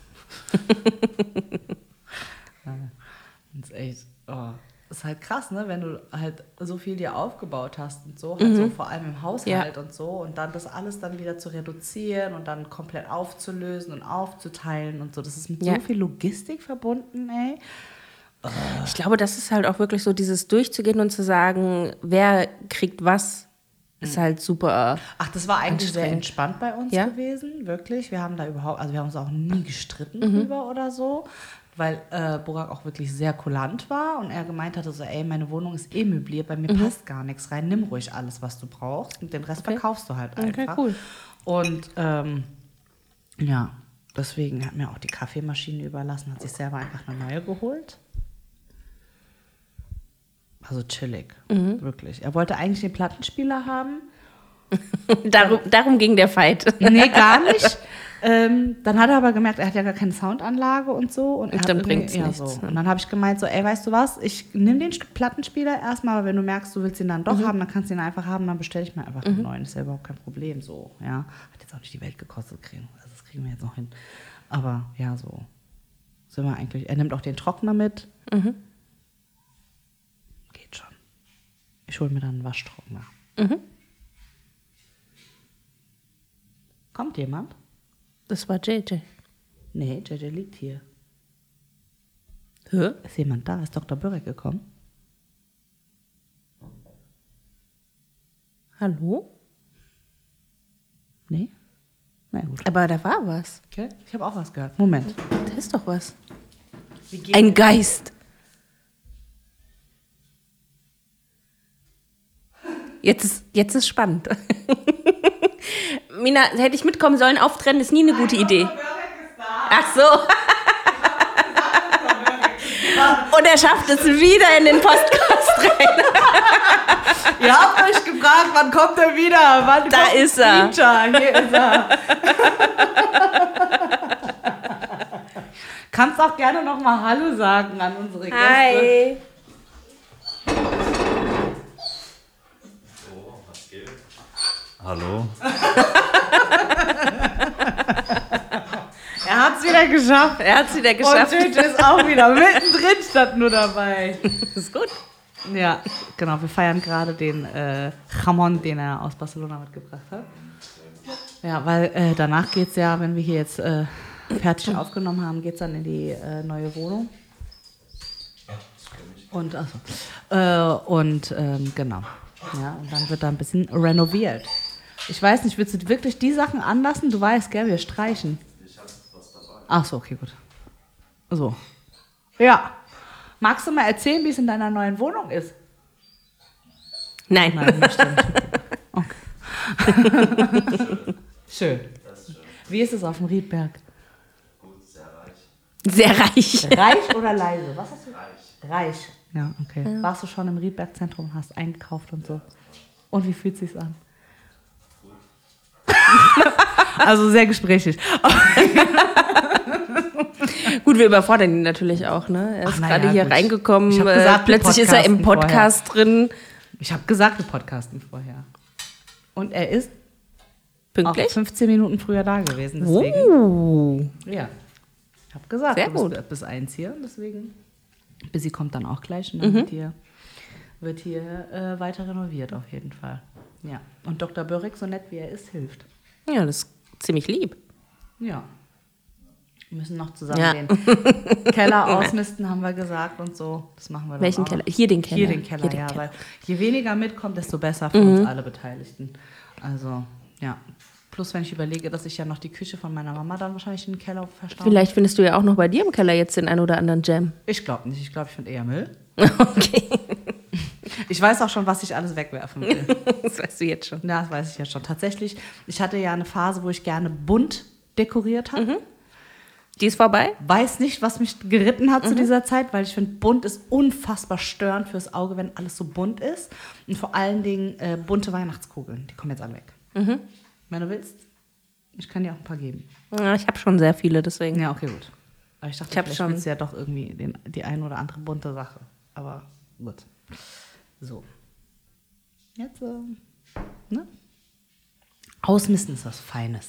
Das ist echt, oh, ist halt krass, ne? Wenn du halt so viel dir aufgebaut hast und so, halt so vor allem im Haushalt Ja. und so und dann das alles dann wieder zu reduzieren und dann komplett aufzulösen und aufzuteilen und so. Das ist mit Ja. so viel Logistik verbunden, ey. Ich glaube, das ist halt auch wirklich so dieses durchzugehen und zu sagen, wer kriegt was, ist halt super. Ach, das war eigentlich sehr entspannt bei uns Ja? gewesen, wirklich. Wir haben da überhaupt, also wir haben uns auch nie gestritten Mhm. drüber oder so, weil äh, Burak auch wirklich sehr kulant war und er gemeint hatte so, ey, meine Wohnung ist eh möbliert, bei mir passt gar nichts rein, nimm ruhig alles, was du brauchst und den Rest Mhm. Okay. verkaufst du halt Okay, einfach. cool. Und ähm, ja, deswegen hat mir auch die Kaffeemaschine überlassen, hat sich selber einfach eine neue geholt. Also chillig, Mhm. wirklich. Er wollte eigentlich den Plattenspieler haben. Darum, darum ging der Fight. Nee, gar nicht. ähm, dann hat er aber gemerkt, er hat ja gar keine Soundanlage und so. Und, hat dann irgendwie- bringt's ja, nichts, So. ne? Und dann habe ich gemeint, so, ey, weißt du was, ich nehme den Plattenspieler erstmal, aber wenn du merkst, du willst ihn dann Mhm. doch haben, dann kannst du ihn einfach haben, dann bestelle ich mir einfach einen neuen. Ist ja überhaupt kein Problem, so, ja. Hat jetzt auch nicht die Welt gekostet, kriegen. Also das kriegen wir jetzt noch hin. Aber ja, so sind wir eigentlich. Er nimmt auch den Trockner mit. Mhm. Geht schon. Ich hole mir dann einen Waschtrockner. Mhm. Kommt jemand? Das war JJ. Nee, JJ liegt hier. Hä? Ist jemand da? Ist Dr. Börek gekommen? Hallo? Nee? Na gut. Aber da war was. Okay. Ich habe auch was gehört. Moment. Da ist doch was. Ein Geist. Jetzt ist, jetzt ist spannend. Mina, hätte ich mitkommen sollen, auftrennen ist nie eine gute Idee. Ach so. Und er schafft es wieder in den Podcast rein. Ihr habt euch gefragt, wann kommt er wieder? Wann Da kommt ist er. Peter? Hier ist er. Kannst auch gerne noch mal Hallo sagen an unsere Gäste. Hi. Hallo. Er hat es wieder geschafft. Er hat es wieder Und geschafft. Tüte ist auch wieder mittendrin statt nur dabei. ist gut. Ja, genau. Wir feiern gerade den äh, Jamon, den er aus Barcelona mitgebracht hat. Ja, weil äh, danach geht es ja, wenn wir hier jetzt äh, fertig aufgenommen haben, geht es dann in die äh, neue Wohnung. Und. Äh, und ähm, genau. Ja, und dann wird da ein bisschen renoviert. Ich weiß nicht, willst du wirklich die Sachen anlassen? Du weißt, gell, wir streichen. Ach so, okay, gut. So. Ja. Magst du mal erzählen, wie es in deiner neuen Wohnung ist? Nein. Nein, das stimmt. Okay. schön. Wie ist es auf dem Riedberg? Sehr reich. Reich oder leise? Was hast du? Reich. Reich. Ja, okay. Warst du schon im Riedberg-Zentrum, hast eingekauft und so? Und wie fühlt sich's an? Also sehr gesprächig. Gut, wir überfordern ihn natürlich auch, ne? Er ist gerade ja, hier gut. reingekommen, Ich äh, gesagt, wir plötzlich ist er im Podcast drin. Ich habe gesagt, wir podcasten vorher. Und er ist Pünktlich. 15 Minuten früher da gewesen. Deswegen. Oh. Ja. Ich habe gesagt, Sehr du gut. bis eins hier, deswegen. Busy kommt dann auch gleich und Mhm. dann wird hier, wird hier äh, weiter renoviert auf jeden Fall. Ja. Und Dr. Börek, so nett wie er ist, hilft. Ja, das ist ziemlich lieb. Ja. Wir müssen noch zusammen Ja. den Keller ausmisten, haben wir gesagt und so. Das machen wir dann Welchen auch. Keller? Hier den Keller. Hier den Keller, Hier den ja. Keller. Mhm. Weil je weniger mitkommt, desto besser für uns alle Beteiligten. Also, ja. Plus, wenn ich überlege, dass ich ja noch die Küche von meiner Mama dann wahrscheinlich in den Keller verstaue. Vielleicht findest du ja auch noch bei dir im Keller jetzt den ein oder anderen Jam. Ich glaube nicht. Ich glaube, ich finde eher Müll. Okay. Ich weiß auch schon, was ich alles wegwerfen will. Das weißt du jetzt schon. ja, das weiß ich ja schon. Tatsächlich, ich hatte ja eine Phase, wo ich gerne bunt dekoriert habe. Die ist vorbei? Weiß nicht, was mich geritten hat zu dieser Zeit, weil ich finde, bunt ist unfassbar störend fürs Auge, wenn alles so bunt ist. Und vor allen Dingen äh, bunte Weihnachtskugeln. Die kommen jetzt alle weg. Wenn du willst, ich kann dir auch ein paar geben. Ja, ich habe schon sehr viele, deswegen. Ja, okay, gut. Aber ich dachte, Ich vielleicht schon- ja doch irgendwie den, die ein oder andere bunte Sache. Aber gut. So. Jetzt, äh, ne? Ausmisten ist was Feines.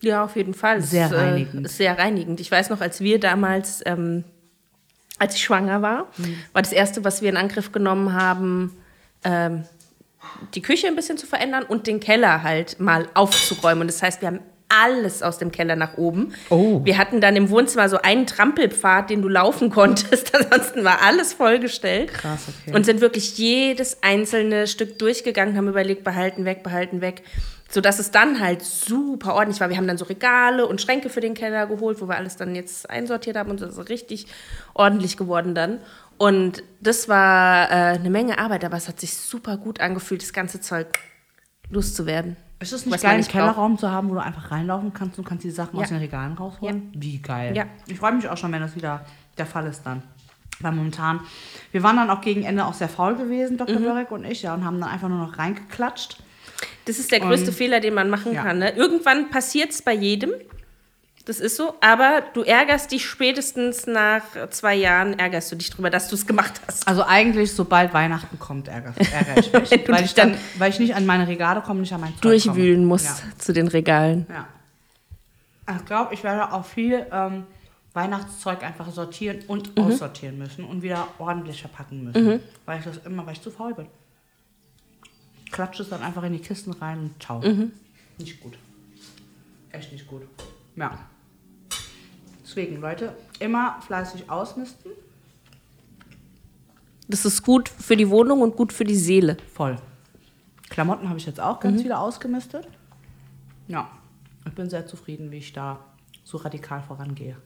Ja, auf jeden Fall. Sehr ist, reinigend. Äh, ist sehr reinigend. Ich weiß noch, als wir damals, ähm, als ich schwanger war, Mhm. war das Erste, was wir in Angriff genommen haben, ähm, die Küche ein bisschen zu verändern und den Keller halt mal aufzuräumen. Und das heißt, wir haben alles aus dem Keller nach oben. Oh. Wir hatten dann im Wohnzimmer so einen Trampelpfad, den du laufen konntest. Ansonsten war alles vollgestellt. Krass, okay. Und sind wirklich jedes einzelne Stück durchgegangen, haben überlegt, behalten, weg, behalten, weg. Sodass es dann halt super ordentlich war. Wir haben dann so Regale und Schränke für den Keller geholt, wo wir alles dann jetzt einsortiert haben und das ist richtig ordentlich geworden dann. Und das war äh, eine Menge Arbeit, aber es hat sich super gut angefühlt, das ganze Zeug loszuwerden. Ist es nicht geil, einen Kellerraum zu haben, wo du einfach reinlaufen kannst und kannst die Sachen Ja. aus den Regalen rausholen? Wie geil. Ja. Ich freue mich auch schon, wenn das wieder der Fall ist dann. Weil momentan, wir waren dann auch gegen Ende auch sehr faul gewesen, Mhm. Dr. Börek und ich, ja, und haben dann einfach nur noch reingeklatscht. Das ist der größte Und- Fehler, den man machen Ja. kann. Ne? Irgendwann passiert es bei jedem. Das ist so. Aber du ärgerst dich spätestens nach zwei Jahren, ärgerst du dich drüber, dass du es gemacht hast. Also eigentlich, sobald Weihnachten kommt, ärgere, ärgere ich mich. Weil, dich ich dann, weil ich nicht an meine Regale komme, nicht an mein Zeug Durchwühlen komme. musst Ja. zu den Regalen. Ja. Ich glaube, ich werde auch viel ähm, Weihnachtszeug einfach sortieren und Mhm. aussortieren müssen und wieder ordentlich verpacken müssen. Weil ich das immer, weil ich zu faul bin. Klatsche es dann einfach in die Kisten rein und ciao. Mhm. Nicht gut. Echt nicht gut. Ja. Deswegen, Leute, immer fleißig ausmisten. Das ist gut für die Wohnung und gut für die Seele. Voll. Klamotten habe ich jetzt auch ganz viele ausgemistet. Ja, ich bin sehr zufrieden, wie ich da so radikal vorangehe.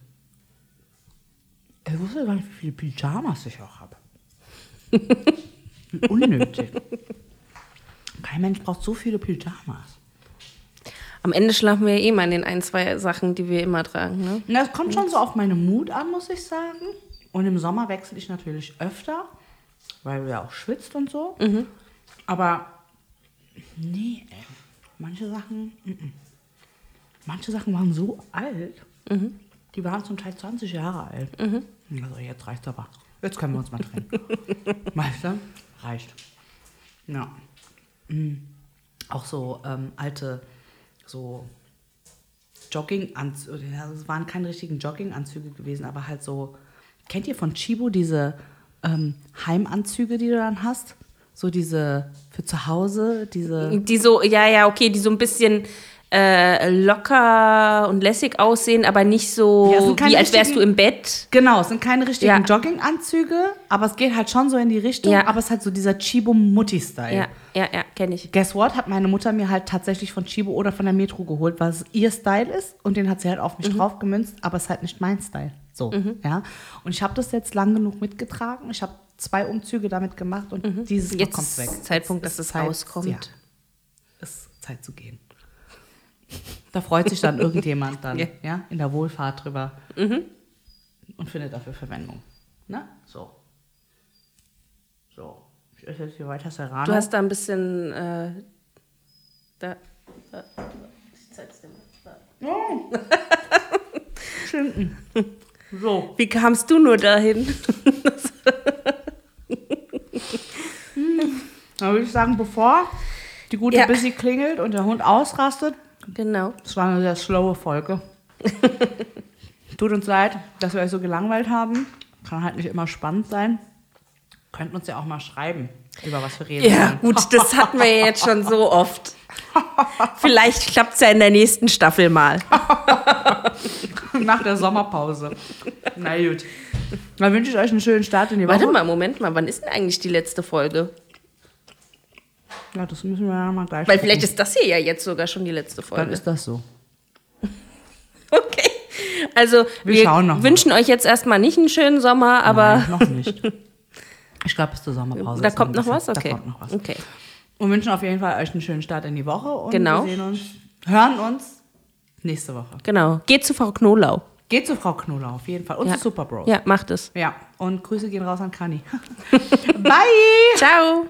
Ich wusste gar nicht, wie viele Pyjamas ich auch habe. Unnötig. Kein Mensch braucht so viele Pyjamas. Am Ende schlafen wir ja eh mal in den ein, zwei Sachen, die wir immer tragen. Ne? Na, es kommt schon so auf meine Mut an, muss ich sagen. Und im Sommer wechsle ich natürlich öfter, weil du ja auch schwitzt und so. Aber nee, ey. Manche Sachen, mm, mm. manche Sachen waren so alt. Die waren zum Teil 20 Jahre alt. Also jetzt reicht's aber. Jetzt können wir uns mal trennen. du? Reicht. Ja. Mm. Auch so ähm, alte, so Jogginganzüge, es waren keine richtigen Jogginganzüge gewesen, aber halt so, kennt ihr von Chibo diese ähm, Heimanzüge, die du dann hast? So diese für zu Hause, diese. Die so, ja, ja, okay, die so ein bisschen äh, locker und lässig aussehen, aber nicht so, Ja, wie als wärst du im Bett. Genau, es sind keine richtigen Ja. Jogginganzüge, aber es geht halt schon so in die Richtung, Ja. aber es ist halt so dieser Chibo-Mutti-Style. Ja, ja, ja, kenne ich. Guess what? Hat meine Mutter mir halt tatsächlich von Chibo oder von der Metro geholt, weil es ihr Style ist und den hat sie halt auf Mhm. mich drauf gemünzt, aber es ist halt nicht mein Style. So, ja. Und ich habe das jetzt lang genug mitgetragen. Ich habe zwei Umzüge damit gemacht und dieses Mhm. Jetzt kommt's weg. ist Zeitpunkt, dass es Zeit- rauskommt. Ja, ist Zeit zu gehen. Da freut sich dann irgendjemand dann, Ja. ja, in der Wohlfahrt drüber und findet dafür Verwendung. Ne? So. So. Ich esse jetzt hier weiter Serrano. Du hast da ein bisschen. Äh, da, da, ich zeig's dir mal. Da. Schinken. So. Wie kamst du nur dahin? Dann würde ich sagen, bevor die gute Ja. Busy klingelt und der Hund ausrastet, Genau. das war eine sehr slowe Folge. Tut uns leid, dass wir euch so gelangweilt haben. Kann halt nicht immer spannend sein. Könnt uns ja auch mal schreiben, über was wir reden. Ja, gut, das hatten wir ja jetzt schon so oft. Vielleicht klappt es ja in der nächsten Staffel mal. Nach der Sommerpause. Na gut. Dann wünsche ich euch einen schönen Start in die Woche. Warte mal, Moment mal, wann ist denn eigentlich die letzte Folge? Ja, das müssen wir ja mal gleich Weil gucken. vielleicht ist das hier ja jetzt sogar schon die letzte Dann Folge. ist das so. Okay. Also, Wir wir, schauen noch mal. wünschen euch jetzt erstmal nicht einen schönen Sommer, aber Nein, noch nicht. Ich glaube, bis zur Sommerpause. da ist kommt noch was? Okay. Da kommt noch was. Okay. Und wünschen auf jeden Fall euch einen schönen Start in die Woche. Und Genau. wir sehen uns, hören uns nächste Woche. Genau. Geht zu Frau Knolau. Geht zu Frau Knoller auf jeden Fall. Und Ja. zu Super Bros. Ja, macht es. ja. Und Grüße gehen raus an Kani. Bye! Ciao.